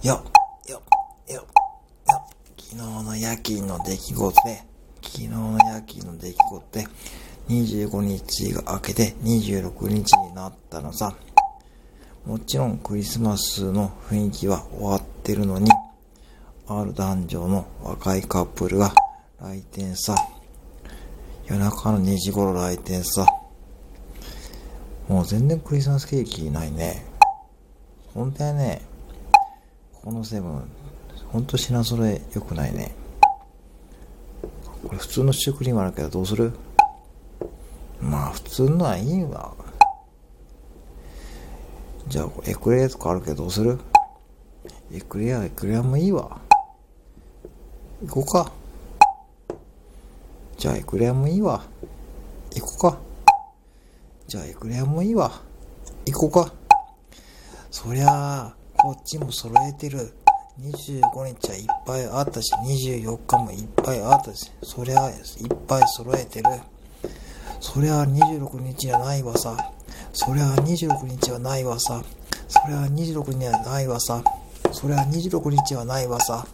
よ、よ、よ、よ。昨日の夜勤の出来事で、昨日の夜勤の出来事で、25日が明けて26日になったのさ。もちろんクリスマスの雰囲気は終わってるのに、ある男女の若いカップルが来店さ。夜中の2時頃来店さ。もう全然クリスマスケーキないね。本当やね。このセブン、ほんと品揃え良くないね。これ普通のシュークリームあるけどどうする？まあ普通のはいいわ。じゃあエクレアとかあるけどどうする？エクレア、エクレアもいいわ。行こうか。じゃあエクレアもいいわ。行こうか。じゃあエクレアもいいわ。行こうか。そりゃあ、こっちも揃えてる。25日はいっぱいあったし、24日もいっぱいあったし、そりゃいっぱい揃えてる。そりゃ26日じゃないわさ。そりゃ26日はないわさ。そりゃ26日はないわさ。そりゃ26日はないわさ。